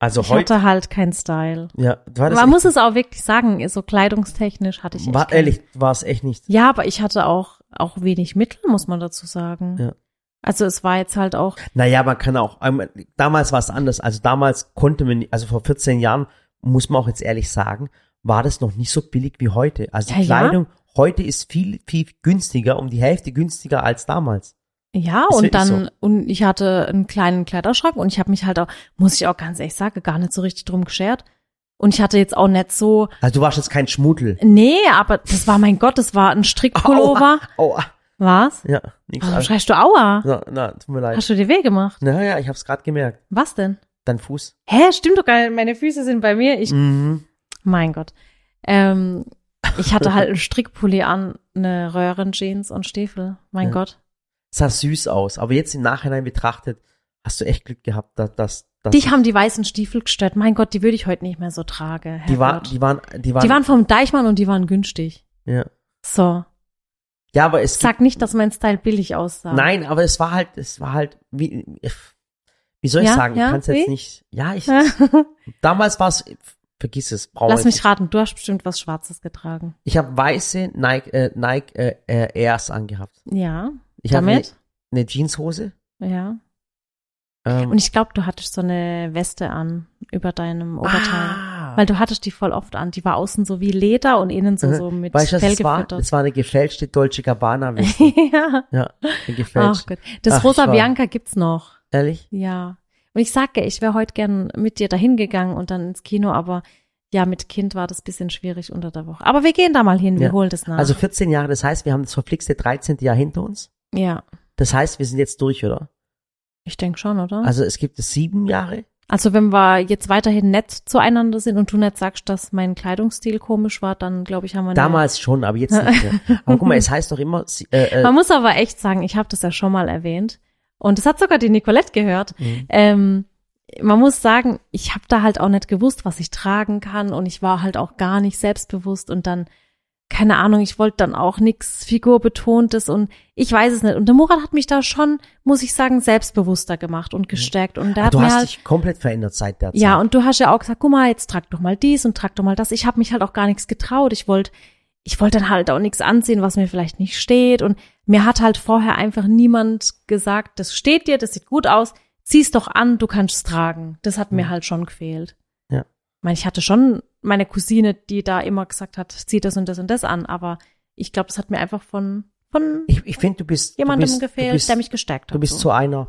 Also Ich heute, hatte halt keinen Style. ja, du hattest Man muss es auch wirklich sagen, so kleidungstechnisch hatte ich war, keinen- ehrlich, war es echt nicht. Ja, aber ich hatte auch, auch wenig Mittel, muss man dazu sagen. Ja. Also es war jetzt halt auch, Naja, man kann auch, ähm, damals war es anders. Also damals konnte man, also vor 14 Jahren, muss man auch jetzt ehrlich sagen, war das noch nicht so billig wie heute. Also die Ja, ja. Kleidung heute ist viel, viel günstiger, um die Hälfte günstiger als damals. Ja, Ist und dann, und ich hatte einen kleinen Kleiderschrank und ich habe mich halt auch, muss ich auch ganz ehrlich sagen, gar nicht so richtig drum geschert. Und ich hatte jetzt auch nicht so, Also du warst jetzt kein Schmuddel. nee, aber das war, mein Gott, das war ein Strickpullover. Aua. Was? Ja, nichts. Warum schreist du Aua? na, na, tut mir leid. Hast du dir weh gemacht? Naja, ich hab's gerade gemerkt. Was denn? Dein Fuß. Hä, stimmt doch gar nicht, meine Füße sind bei mir. Ich, Mhm. mein Gott. Ähm, ich hatte halt einen Strickpulli an, eine Röhrenjeans und Stiefel. Mein Ja. Gott. Sah süß aus, aber jetzt im Nachhinein betrachtet, hast du echt Glück gehabt, dass, dass, Dich haben die weißen Stiefel gestört. Mein Gott, die würde ich heute nicht mehr so tragen. die, war, die waren, die waren, die waren vom Deichmann und die waren günstig. ja. So. Ja, aber es Sag nicht, dass mein Style billig aussah. Nein, aber es war halt, es war halt, wie, wie soll ich Ja, sagen, ja, ich kann es jetzt nicht, ja, ich, damals war es, vergiss es, brauche Lass ich mich nicht. raten, du hast bestimmt was Schwarzes getragen. Ich habe weiße Nike, äh, Nike äh, Airs angehabt. Ja. Ich habe eine, damit? eine Jeanshose. Ja. Ähm, Und ich glaube, du hattest so eine Weste an über deinem Oberteil. ah, Weil du hattest die voll oft an. Die war außen so wie Leder und innen so, Mhm. so mit weißt Fell war? gefüttert. Es war eine gefälschte Dolce Gabbana Weste. ja. ja, eine Ach gefälschte. Gott. Das Ach, Rosa war- Bianca gibt's noch. Ehrlich? Ja. Und ich sage, ich wäre heute gern mit dir dahin gegangen und dann ins Kino, aber ja, mit Kind war das bisschen schwierig unter der Woche. Aber wir gehen da mal hin, wir Ja. holen das nach. Also 14 Jahre, das heißt, wir haben das verflixte 13. Jahr hinter uns. Ja, Das heißt, wir sind jetzt durch, oder? ich denke schon, oder? Also es gibt es sieben Jahre. Also wenn wir jetzt weiterhin nett zueinander sind und du nicht sagst, dass mein Kleidungsstil komisch war, dann glaube ich, haben wir Damals schon, aber jetzt nicht mehr. Aber guck mal, es heißt doch immer, äh, äh, Man muss aber echt sagen, ich habe das ja schon mal erwähnt und das hat sogar die Nicolette gehört. Mhm. Ähm, man muss sagen, ich habe da halt auch nicht gewusst, was ich tragen kann und ich war halt auch gar nicht selbstbewusst und dann keine Ahnung, ich wollte dann auch nix Figurbetontes und ich weiß es nicht. Und der Murat hat mich da schon, muss ich sagen, selbstbewusster gemacht und gestärkt. Und ah, hat du mir hast halt, dich komplett verändert seit der Zeit. ja, und du hast ja auch gesagt, guck mal, jetzt trag doch mal dies und trag doch mal das. Ich habe mich halt auch gar nichts getraut. Ich wollte, ich wollte dann halt auch nichts anziehen, was mir vielleicht nicht steht. Und mir hat halt vorher einfach niemand gesagt, das steht dir, das sieht gut aus, zieh's doch an, du kannst es tragen. Das hat mir Mhm. halt schon gefehlt. Meine, ich hatte schon meine Cousine, die da immer gesagt hat, zieh das und das und das an, aber ich glaube, das hat mir einfach von, von Ich, ich finde, du bist, jemandem du bist, gefehlt, bist, der mich gestärkt hat. du bist so. zu einer,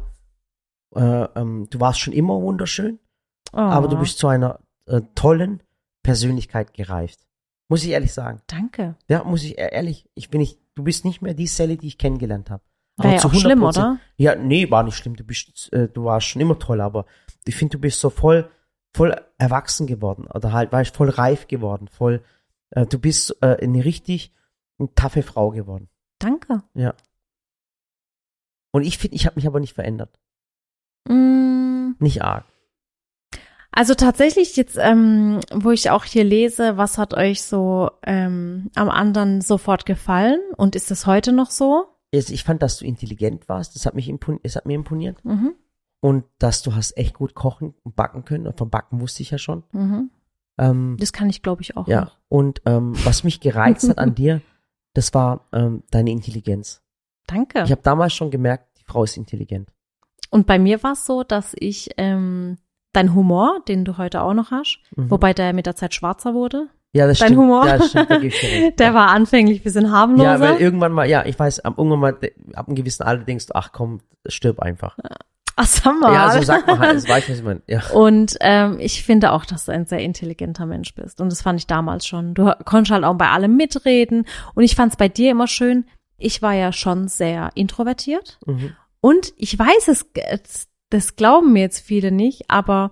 äh, ähm, du warst schon immer wunderschön, oh, aber du bist zu einer äh, tollen Persönlichkeit gereift. Muss ich ehrlich sagen. Danke. Ja, muss ich e- ehrlich, ich bin nicht, du bist nicht mehr die Sally, die ich kennengelernt habe. Wäre ja auch schlimm, oder? Ja, nee, war nicht schlimm. Du bist, äh, du warst schon immer toll, aber ich finde, du bist so voll, voll erwachsen geworden oder halt, weißt, voll reif geworden, voll, äh, du bist äh, eine richtig eine taffe Frau geworden. Danke. Ja. Und ich finde, ich habe mich aber nicht verändert. Mm, Nicht arg. Also tatsächlich jetzt, ähm, wo ich auch hier lese, was hat euch so ähm, am anderen sofort gefallen und ist das heute noch so? Ich fand, dass du intelligent warst. Das hat mich imponiert, es hat mir imponiert. Mhm. Und dass du hast echt gut kochen und backen können. Und vom Backen wusste ich ja schon. Mhm. Ähm, Das kann ich, glaube ich, auch ja. noch. Und ähm, was mich gereizt hat an dir, das war ähm, deine Intelligenz. Danke. Ich habe damals schon gemerkt, die Frau ist intelligent. Und bei mir war es so, dass ich ähm, dein Humor, den du heute auch noch hast, Mhm. wobei der mit der Zeit schwarzer wurde, ja, das dein stimmt. Humor. Ja, das stimmt, da der ja. war anfänglich ein bisschen harmloser. Ja, weil irgendwann mal, ja, ich weiß, ab irgendwann mal, ab einem gewissen Alter denkst du, ach komm, stirb einfach. Ach, sag mal. Ja, so sagt man halt, das weiß ich, meine. Ja. Und ähm, ich finde auch, dass du ein sehr intelligenter Mensch bist. Und das fand ich damals schon. Du konntest halt auch bei allem mitreden. Und ich fand es bei dir immer schön. Ich war ja schon sehr introvertiert. Mhm. Und ich weiß es, es- das glauben mir jetzt viele nicht, aber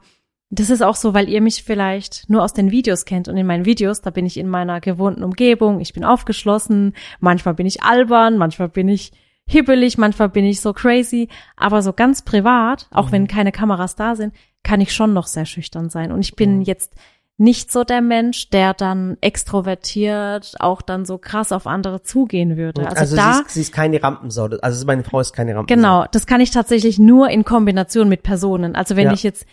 das ist auch so, weil ihr mich vielleicht nur aus den Videos kennt. Und in meinen Videos, da bin ich in meiner gewohnten Umgebung. Ich bin aufgeschlossen. Manchmal bin ich albern, manchmal bin ich hibbelig, manchmal bin ich so crazy. Aber so ganz privat, auch Mhm. wenn keine Kameras da sind, kann ich schon noch sehr schüchtern sein. Und ich bin Mhm. jetzt nicht so der Mensch, der dann extrovertiert auch dann so krass auf andere zugehen würde. Also, Also, da, sie, ist, sie ist keine Rampensau. Also meine Frau ist keine Rampensau. genau, das kann ich tatsächlich nur in Kombination mit Personen. Also wenn Ja. ich jetzt,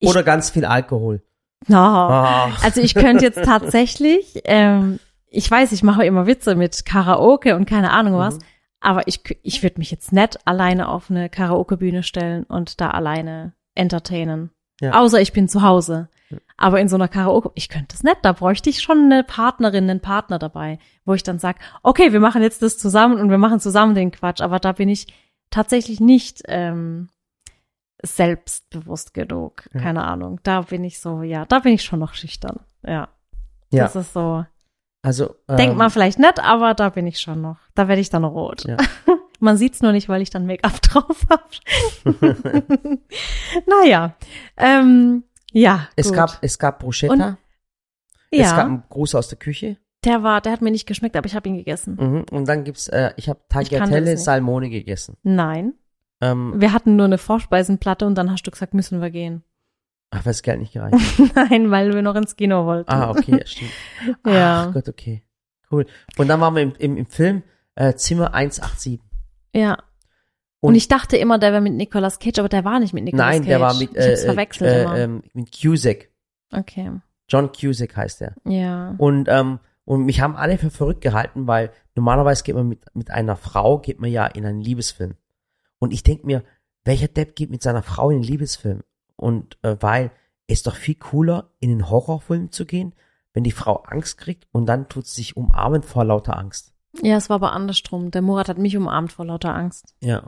ich- Oder ganz viel Alkohol. no, Ah. also ich könnte jetzt tatsächlich, ähm, ich weiß, ich mache immer Witze mit Karaoke und keine Ahnung was, Mhm. Aber ich, ich würde mich jetzt nicht alleine auf eine Karaoke-Bühne stellen und da alleine entertainen. Ja. Außer ich bin zu Hause. Aber in so einer Karaoke, ich könnte das nicht, da bräuchte ich schon eine Partnerin, einen Partner dabei, wo ich dann sage, okay, wir machen jetzt das zusammen und wir machen zusammen den Quatsch. Aber da bin ich tatsächlich nicht ähm, selbstbewusst genug. Ja. Keine Ahnung. Da bin ich so, ja, da bin ich schon noch schüchtern. Ja. Ja. Das ist so. Also, ähm, Denkt man vielleicht nicht, aber da bin ich schon noch. Da werde ich dann rot. Ja. Man sieht's nur nicht, weil ich dann Make-up drauf habe. naja. Ähm, ja. es gut. gab, es gab Bruschetta. Es ja, gab einen Gruß aus der Küche. der war, der hat mir nicht geschmeckt, aber ich habe ihn gegessen. Mhm. Und dann gibt's, äh, ich habe Tagliatelle. Salmone gegessen. Nein. Ähm, Wir hatten nur eine Vorspeisenplatte und dann hast du gesagt, müssen wir gehen. Ach, weil das Geld nicht gereicht. Nein, weil wir noch ins Kino wollten. ah, okay, stimmt. Ja. Ach Gott, okay. Cool. Und dann waren wir im, im, im Film äh, Zimmer 187. Ja. Und, Und- ich dachte immer, der wäre mit Nicolas Cage, aber der war nicht mit Nicolas Nein, Cage. der war mit, ich äh, hab's verwechselt äh, immer. ähm, mit Cusack. okay. John Cusack heißt er. Ja. Und, ähm, und mich haben alle für verrückt gehalten, weil normalerweise geht man mit, mit einer Frau, geht man ja in einen Liebesfilm. Und ich denk mir, welcher Depp geht mit seiner Frau in einen Liebesfilm? Und äh, weil es doch viel cooler, in einen Horrorfilm zu gehen, wenn die Frau Angst kriegt und dann tut sie sich umarmen vor lauter Angst. Ja, es war aber andersrum. Der Murat hat mich umarmt vor lauter Angst. Ja.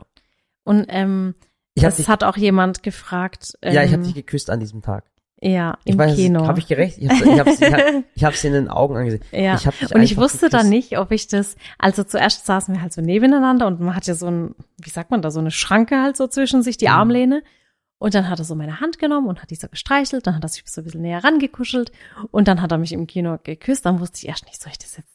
Und ähm, das dich, hat auch jemand gefragt. Ähm, ja, ich habe dich geküsst an diesem Tag. Ja, Ich im weiß, Kino. habe ich gerecht? Ich habe ich hab's, ich hab, ich hab's in den Augen angesehen. ja. Ich und ich wusste dann geküsst. nicht, ob ich das, also zuerst saßen wir halt so nebeneinander und man hat ja so ein, wie sagt man da, so eine Schranke halt so zwischen sich, die Mhm. Armlehne. Und dann hat er so meine Hand genommen und hat die so gestreichelt, dann hat er sich so ein bisschen näher rangekuschelt und dann hat er mich im Kino geküsst. Dann wusste ich erst nicht, soll ich das jetzt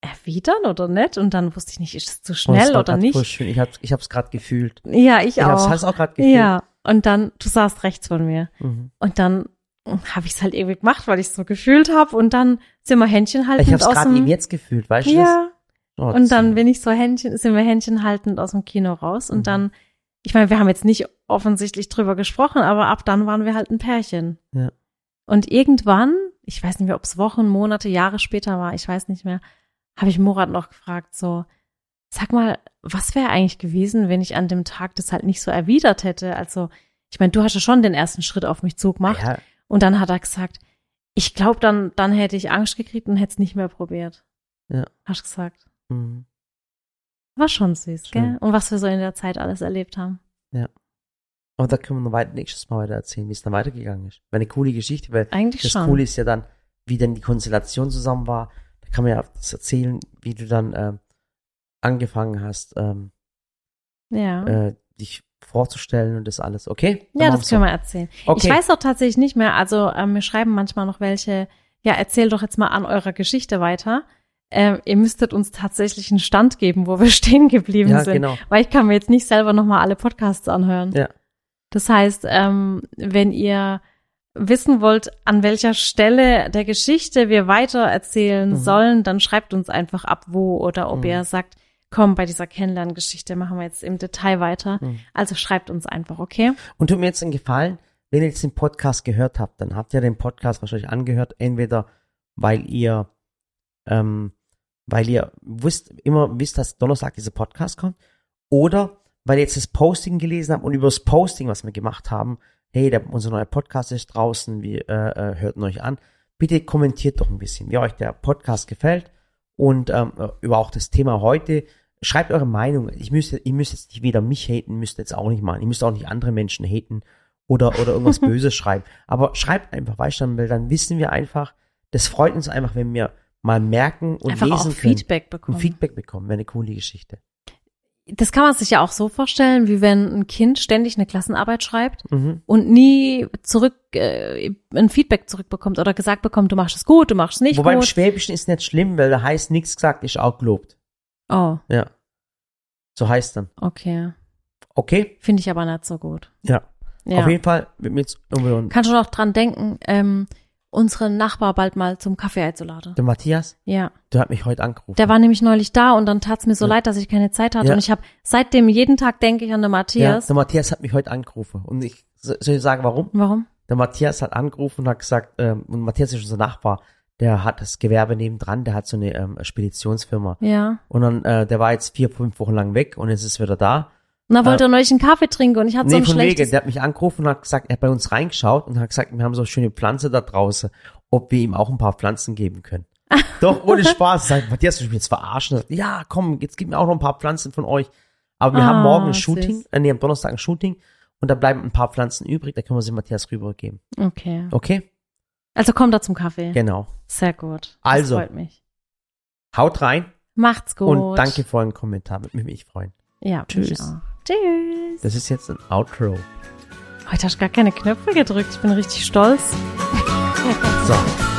erwidern oder nicht? Und dann wusste ich nicht, ist es zu Oh, das schnell oder nicht? Schön. Ich hab's, ich hab's gerade gefühlt. Ja, ich Ich hab's, auch. hab's auch gerade gefühlt. ja, und dann, du saßt rechts von mir. Mhm. Und dann habe ich es halt irgendwie gemacht, weil ich es so gefühlt habe. Und dann sind wir Händchen haltend Ich hab's aus gerade dem eben jetzt gefühlt, weißt du Ja. das? Oh, Und dann das- bin ich so Händchen, sind wir Händchen haltend aus dem Kino raus. Und Mhm. dann, ich meine, wir haben jetzt nicht offensichtlich drüber gesprochen, aber ab dann waren wir halt ein Pärchen. Ja. Und irgendwann, ich weiß nicht mehr, ob es Wochen, Monate, Jahre später war, ich weiß nicht mehr, habe ich Murat noch gefragt, so, sag mal, was wäre eigentlich gewesen, wenn ich an dem Tag das halt nicht so erwidert hätte? Also, ich meine, du hast ja schon den ersten Schritt auf mich zugemacht. Ja, Und dann hat er gesagt, ich glaube, dann, dann hätte ich Angst gekriegt und hätte es nicht mehr probiert. Ja. Hast du gesagt. mhm. War schon süß, Schön. gell? Und was wir so in der Zeit alles erlebt haben. Aber da können wir noch weiter, nächstes Mal weiter erzählen, wie es dann weitergegangen ist. War eine coole Geschichte, weil Eigentlich das schon. Coole ist ja dann, wie dann die Konstellation zusammen war. Da kann man ja das erzählen, wie du dann ähm, angefangen hast, ähm, ja. äh, dich vorzustellen und das alles. Okay? Dann ja, das können wir erzählen. Okay. Ich weiß auch tatsächlich nicht mehr, also ähm, mir schreiben manchmal noch welche, ja, erzähl doch jetzt mal an eurer Geschichte weiter. Ähm, ihr müsstet uns tatsächlich einen Stand geben, wo wir stehen geblieben Ja, sind. genau. Weil ich kann mir jetzt nicht selber nochmal alle Podcasts anhören. Ja. Das heißt, ähm, wenn ihr wissen wollt, an welcher Stelle der Geschichte wir weiter erzählen Mhm. sollen, dann schreibt uns einfach ab, wo oder ob Mhm. ihr sagt, komm, bei dieser Kennenlerngeschichte machen wir jetzt im Detail weiter. Mhm. Also schreibt uns einfach, okay? Und tut mir jetzt einen Gefallen, wenn ihr jetzt den Podcast gehört habt, dann habt ihr den Podcast wahrscheinlich angehört, entweder weil ihr, ähm, weil ihr wisst, immer wisst, dass Donnerstag dieser Podcast kommt, oder weil ihr jetzt das Posting gelesen habt und über das Posting, was wir gemacht haben, hey, der, unser neuer Podcast ist draußen, wir äh, äh, hört ihn euch an. Bitte kommentiert doch ein bisschen, wie euch der Podcast gefällt und ähm, über auch das Thema heute. Schreibt eure Meinung. Ich müsste, ihr müsst jetzt nicht wieder mich haten, müsst jetzt auch nicht machen. Ihr müsst auch nicht andere Menschen haten oder, oder irgendwas Böses schreiben. Aber schreibt einfach, weißt du, weil dann wissen wir einfach, das freut uns einfach, wenn wir mal merken und einfach lesen auch können Feedback bekommen. und Feedback bekommen. Wäre eine coole Geschichte. das kann man sich ja auch so vorstellen, wie wenn ein Kind ständig eine Klassenarbeit schreibt Mhm. und nie zurück äh, ein Feedback zurückbekommt oder gesagt bekommt, du machst es gut, du machst es nicht Wobei im gut. Schwäbischen ist nicht schlimm, weil da heißt nichts gesagt, ist auch gelobt. Oh, Ja. So heißt dann. okay. Okay? Finde ich aber nicht so gut. Ja. Ja. Auf jeden Fall wird mir jetzt Kannst du noch dran denken, ähm, unseren Nachbar bald mal zum Kaffee einzuladen. der Matthias, Ja. der hat mich heute angerufen. Der war nämlich neulich da und dann tat's mir so Ja. leid, dass ich keine Zeit hatte. Ja. Und ich habe seitdem jeden Tag denke ich an den ja, Matthias. der Matthias hat mich heute angerufen. Und ich so- soll ich sagen, warum? Warum? Der Matthias hat angerufen und hat gesagt, ähm, und Matthias ist unser Nachbar, der hat das Gewerbe nebendran, der hat so eine ähm, Speditionsfirma. Ja. Und dann, äh, der war jetzt vier, fünf Wochen lang weg und jetzt ist er wieder da. Und dann wollte er neulich einen Kaffee trinken und ich hatte so Nee, ein von wegen, schlechtes... der hat mich angerufen und hat gesagt, er hat bei uns reingeschaut und hat gesagt, wir haben so schöne Pflanze da draußen, ob wir ihm auch ein paar Pflanzen geben können. Doch, ohne Spaß. Sagt, Matthias, du mich jetzt verarschen. Sagt, ja, komm, jetzt gib mir auch noch ein paar Pflanzen von euch. Aber wir Ah, haben morgen ein süß. Shooting, äh, nee, am Donnerstag ein Shooting und da bleiben ein paar Pflanzen übrig, da können wir sie Matthias rübergeben. Okay. Okay? Also kommt er zum Kaffee. Genau. Sehr gut. Also. Das freut mich. Haut rein Macht's gut. und danke für euren Kommentar. Würde mich freuen. Ja, Tschüss. Tschüss. Das ist jetzt ein Outro. Heute hast du gar keine Knöpfe gedrückt. Ich bin richtig stolz. So.